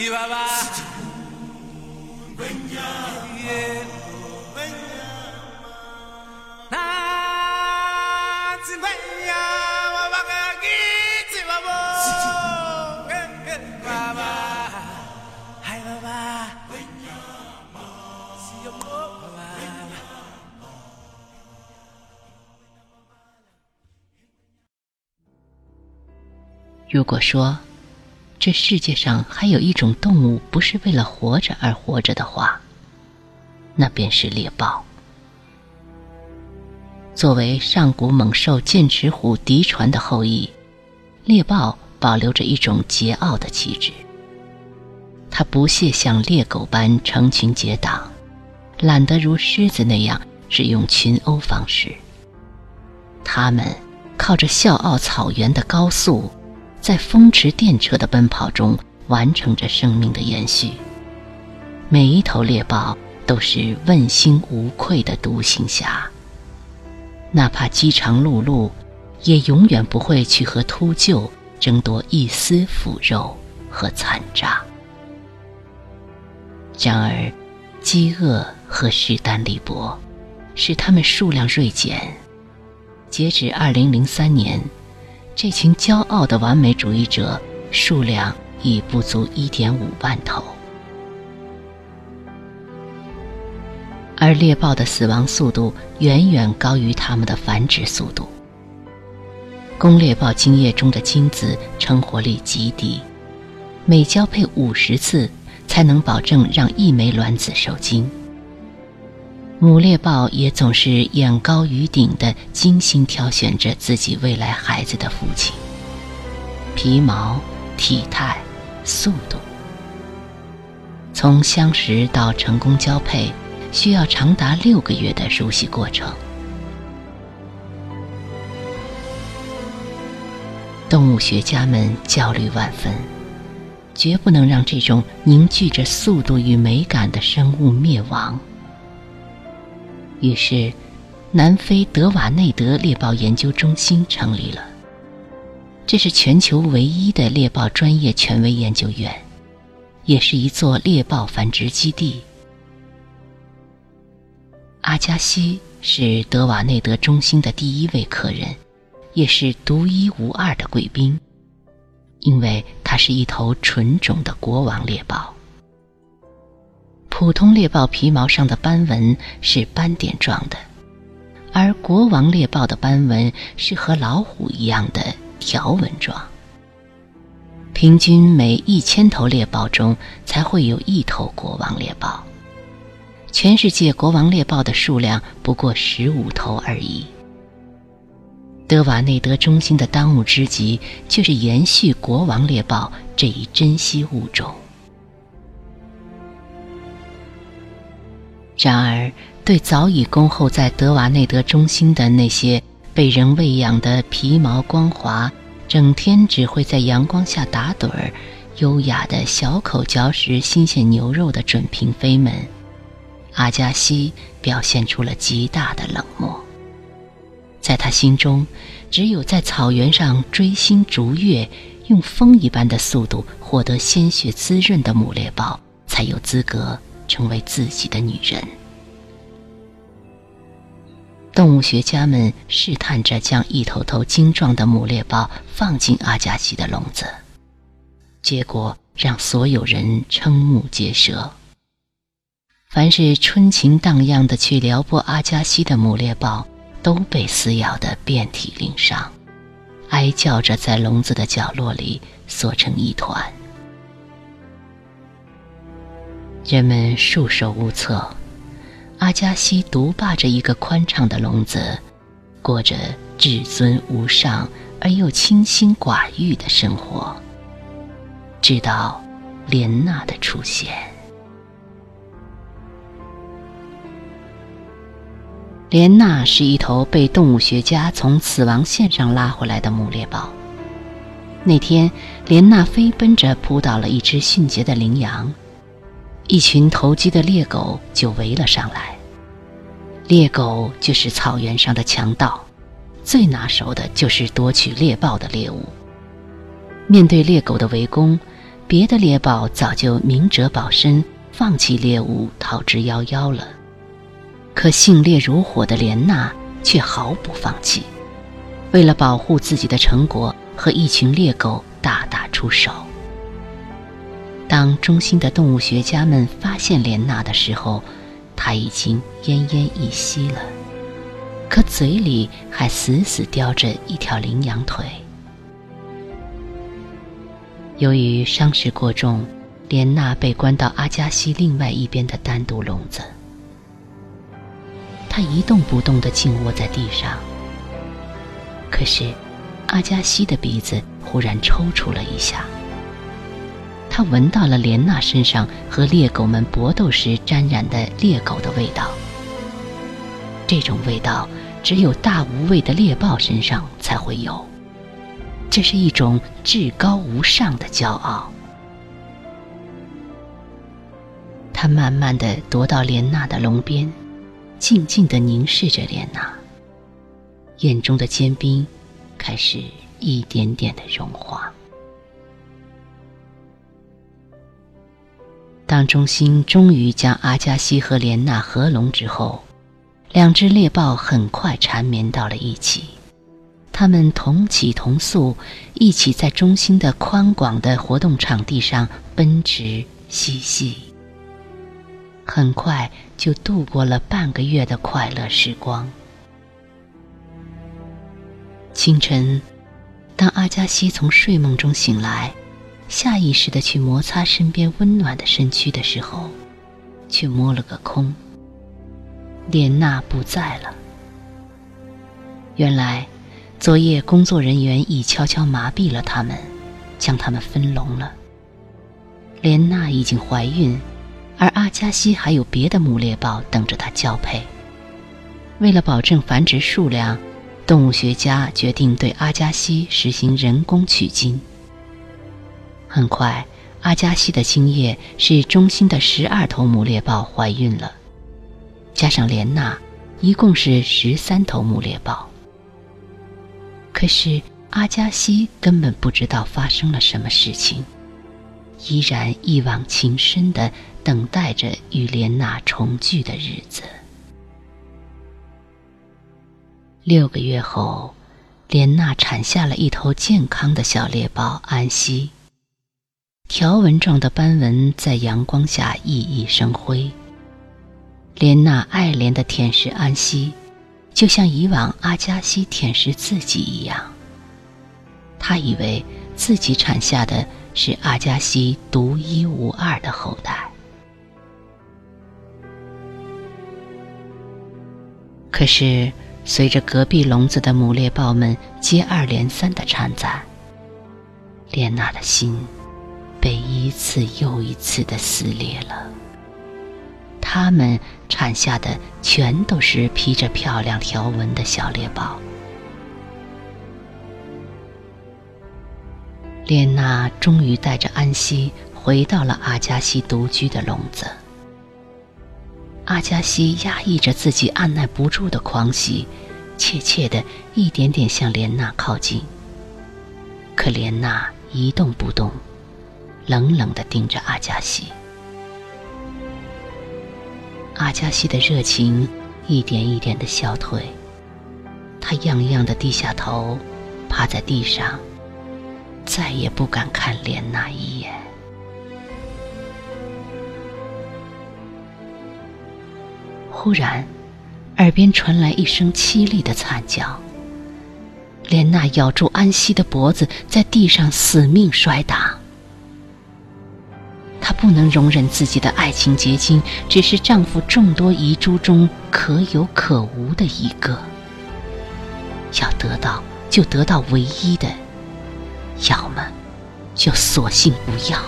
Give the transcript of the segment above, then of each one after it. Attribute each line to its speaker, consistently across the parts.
Speaker 1: Chihuahua.
Speaker 2: 如果说这世界上还有一种动物不是为了活着而活着的话，那便是猎豹。作为上古猛兽剑齿虎嫡传的后裔，猎豹保留着一种桀骜的气质。它不屑像猎狗般成群结党，懒得如狮子那样使用群殴方式。它们靠着笑傲草原的高速，在风驰电掣的奔跑中完成着生命的延续。每一头猎豹都是问心无愧的独行侠，哪怕饥肠辘辘，也永远不会去和秃鹫争夺一丝腐肉和残渣。然而，饥饿和势单力薄，使它们数量锐减。截止二零零三年，这群骄傲的完美主义者数量已不足一点五万头，而猎豹的死亡速度远远高于它们的繁殖速度。公猎豹精液中的精子成活率极低，每交配五十次才能保证让一枚卵子受精。母猎豹也总是眼高于顶的精心挑选着自己未来孩子的父亲。皮毛、体态、速度，从相识到成功交配，需要长达六个月的熟悉过程。动物学家们焦虑万分，绝不能让这种凝聚着速度与美感的生物灭亡。于是，南非德瓦内德猎豹研究中心成立了。这是全球唯一的猎豹专业权威研究院，也是一座猎豹繁殖基地。阿加西是德瓦内德中心的第一位客人，也是独一无二的贵宾，因为它是一头纯种的国王猎豹。普通猎豹皮毛上的斑纹是斑点状的，而国王猎豹的斑纹是和老虎一样的条纹状。平均每一千头猎豹中才会有一头国王猎豹，全世界国王猎豹的数量不过十五头而已。德瓦内德中心的当务之急就是延续国王猎豹这一珍稀物种。然而，对早已恭候在德瓦内德中心的那些被人喂养的皮毛光滑、整天只会在阳光下打盹儿、优雅的小口嚼食新鲜牛肉的准嫔妃们，阿加西表现出了极大的冷漠。在他心中，只有在草原上追星逐月、用风一般的速度获得鲜血滋润的母猎豹，才有资格。成为自己的女人。动物学家们试探着将一头头精壮的母猎豹放进阿加西的笼子，结果让所有人瞠目结舌。凡是春情荡漾的去撩拨阿加西的母猎豹，都被撕咬得遍体鳞伤，哀叫着在笼子的角落里缩成一团。人们束手无策，阿加西独霸着一个宽敞的笼子，过着至尊无上而又清心寡欲的生活。直到莲娜的出现，莲娜是一头被动物学家从死亡线上拉回来的母猎豹。那天，莲娜飞奔着扑倒了一只迅捷的羚羊。一群投机的猎狗就围了上来。猎狗就是草原上的强盗，最拿手的就是夺取猎豹的猎物。面对猎狗的围攻，别的猎豹早就明哲保身，放弃猎物，逃之夭夭了。可性烈如火的莲娜却毫不放弃，为了保护自己的成果，和一群猎狗大打出手。当中心的动物学家们发现莲娜的时候，她已经奄奄一息了，可嘴里还死死叼着一条羚羊腿。由于伤势过重，莲娜被关到阿加西另外一边的单独笼子。她一动不动地静卧在地上。可是，阿加西的鼻子忽然抽搐了一下。他闻到了莲娜身上和猎狗们搏斗时沾染的猎狗的味道。这种味道只有大无畏的猎豹身上才会有。这是一种至高无上的骄傲。他慢慢的踱到莲娜的笼边，静静的凝视着莲娜，眼中的坚冰开始一点点的融化。当中心终于将阿加西和莲娜合拢之后，两只猎豹很快缠绵到了一起。它们同起同宿，一起在中心的宽广的活动场地上奔驰嬉戏。很快就度过了半个月的快乐时光。清晨，当阿加西从睡梦中醒来，下意识的去摩擦身边温暖的身躯的时候，却摸了个空。莲娜不在了。原来。昨夜，工作人员已悄悄麻痹了他们，将他们分笼了。莲娜已经怀孕，而阿加西还有别的母猎豹等着她交配。为了保证繁殖数量，动物学家决定对阿加西实行人工取精。很快，阿加西的精液是中心的十二头母猎豹怀孕了，加上莲娜，一共是十三头母猎豹。可是阿加西根本不知道发生了什么事情，依然一往情深的等待着与莲娜重聚的日子。六个月后，莲娜产下了一头健康的小猎豹安息。条纹状的斑纹在阳光下熠熠生辉。莲娜爱怜的舔舐安息。就像以往阿加西舔舐自己一样，他以为自己产下的是阿加西独一无二的后代。可是，随着隔壁笼子的母猎豹们接二连三的产崽，莲娜的心被一次又一次的撕裂了。它们产下的全都是披着漂亮条纹的小猎豹。莲娜终于带着安息回到了阿加西独居的笼子。阿加西压抑着自己按耐不住的狂喜，怯怯的一点点向莲娜靠近。可莲娜一动不动，冷冷的盯着阿加西。阿加西的热情一点一点的消退，他样样的低下头，趴在地上，再也不敢看莲娜一眼。忽然，耳边传来一声凄厉的惨叫。莲娜咬住安息的脖子，在地上死命摔打。不能容忍自己的爱情结晶只是丈夫众多遗珠中可有可无的一个。要得到就得到唯一的，要么就索性不要。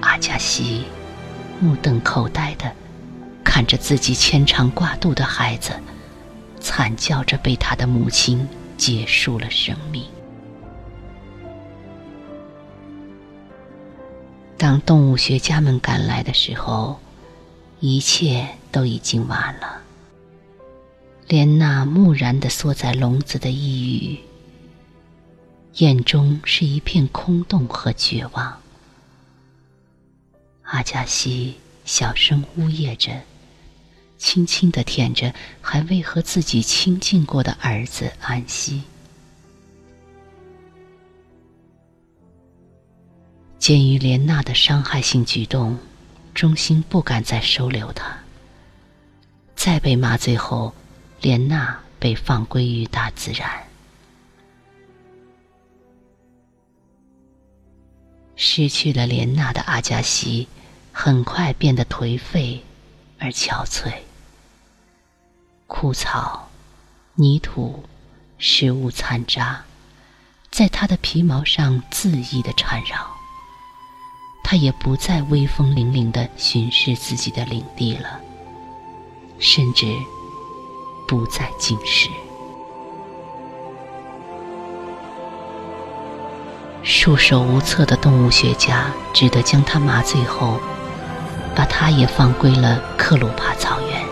Speaker 2: 阿加西目瞪口呆的看着自己牵肠挂肚的孩子，惨叫着被他的母亲结束了生命。当动物学家们赶来的时候，一切都已经晚了。莲娜木然的缩在笼子的一隅，眼中是一片空洞和绝望。阿加西小声呜咽着，轻轻的舔着还未和自己亲近过的儿子安息。鉴于莲娜的伤害性举动，中心不敢再收留她。再被麻醉后，莲娜被放归于大自然。失去了莲娜的阿加西，很快变得颓废而憔悴。枯草、泥土、食物残渣，在他的皮毛上恣意的缠绕。他也不再威风凛凛的巡视自己的领地了，甚至不再进食。束手无策的动物学家只得将他麻醉后，把他也放归了克鲁帕草原。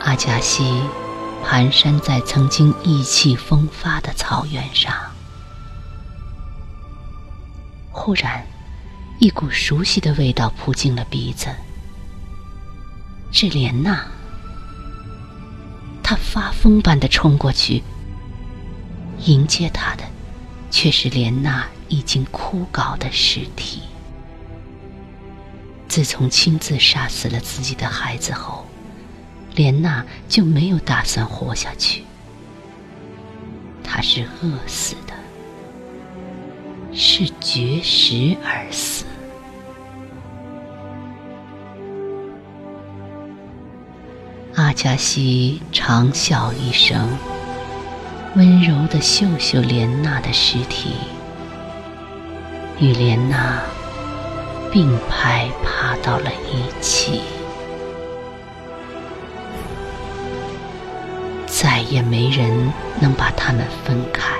Speaker 2: 阿加西蹒跚在曾经意气风发的草原上，忽然，一股熟悉的味道扑进了鼻子。是莲娜，他发疯般的冲过去，迎接他的。却是莲娜已经枯槁的尸体。自从亲自杀死了自己的孩子后，莲娜就没有打算活下去。她是饿死，是绝食而死。阿加西长啸一声。温柔的嗅嗅莲娜的尸体，与莲娜并排爬到了一起，再也没人能把他们分开，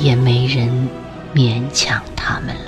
Speaker 2: 也没人勉强他们了。